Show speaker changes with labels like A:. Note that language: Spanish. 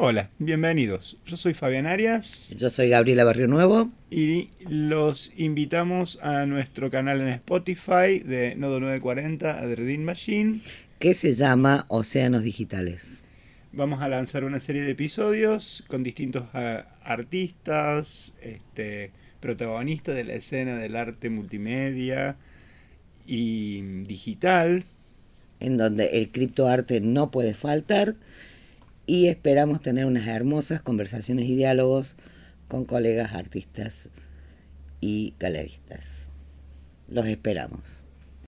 A: Hola, bienvenidos. Yo soy Fabián Arias.
B: Yo soy Gabriela Barrio Nuevo.
A: Y los invitamos a nuestro canal en Spotify de Nodo 940 Adredin Machine.
B: Que se llama Océanos Digitales.
A: Vamos a lanzar una serie de episodios con distintos ah, artistas, este, protagonistas de la escena del arte multimedia y digital.
B: En donde el criptoarte no puede faltar y esperamos tener unas hermosas conversaciones y diálogos con colegas artistas y galeristas. Los esperamos.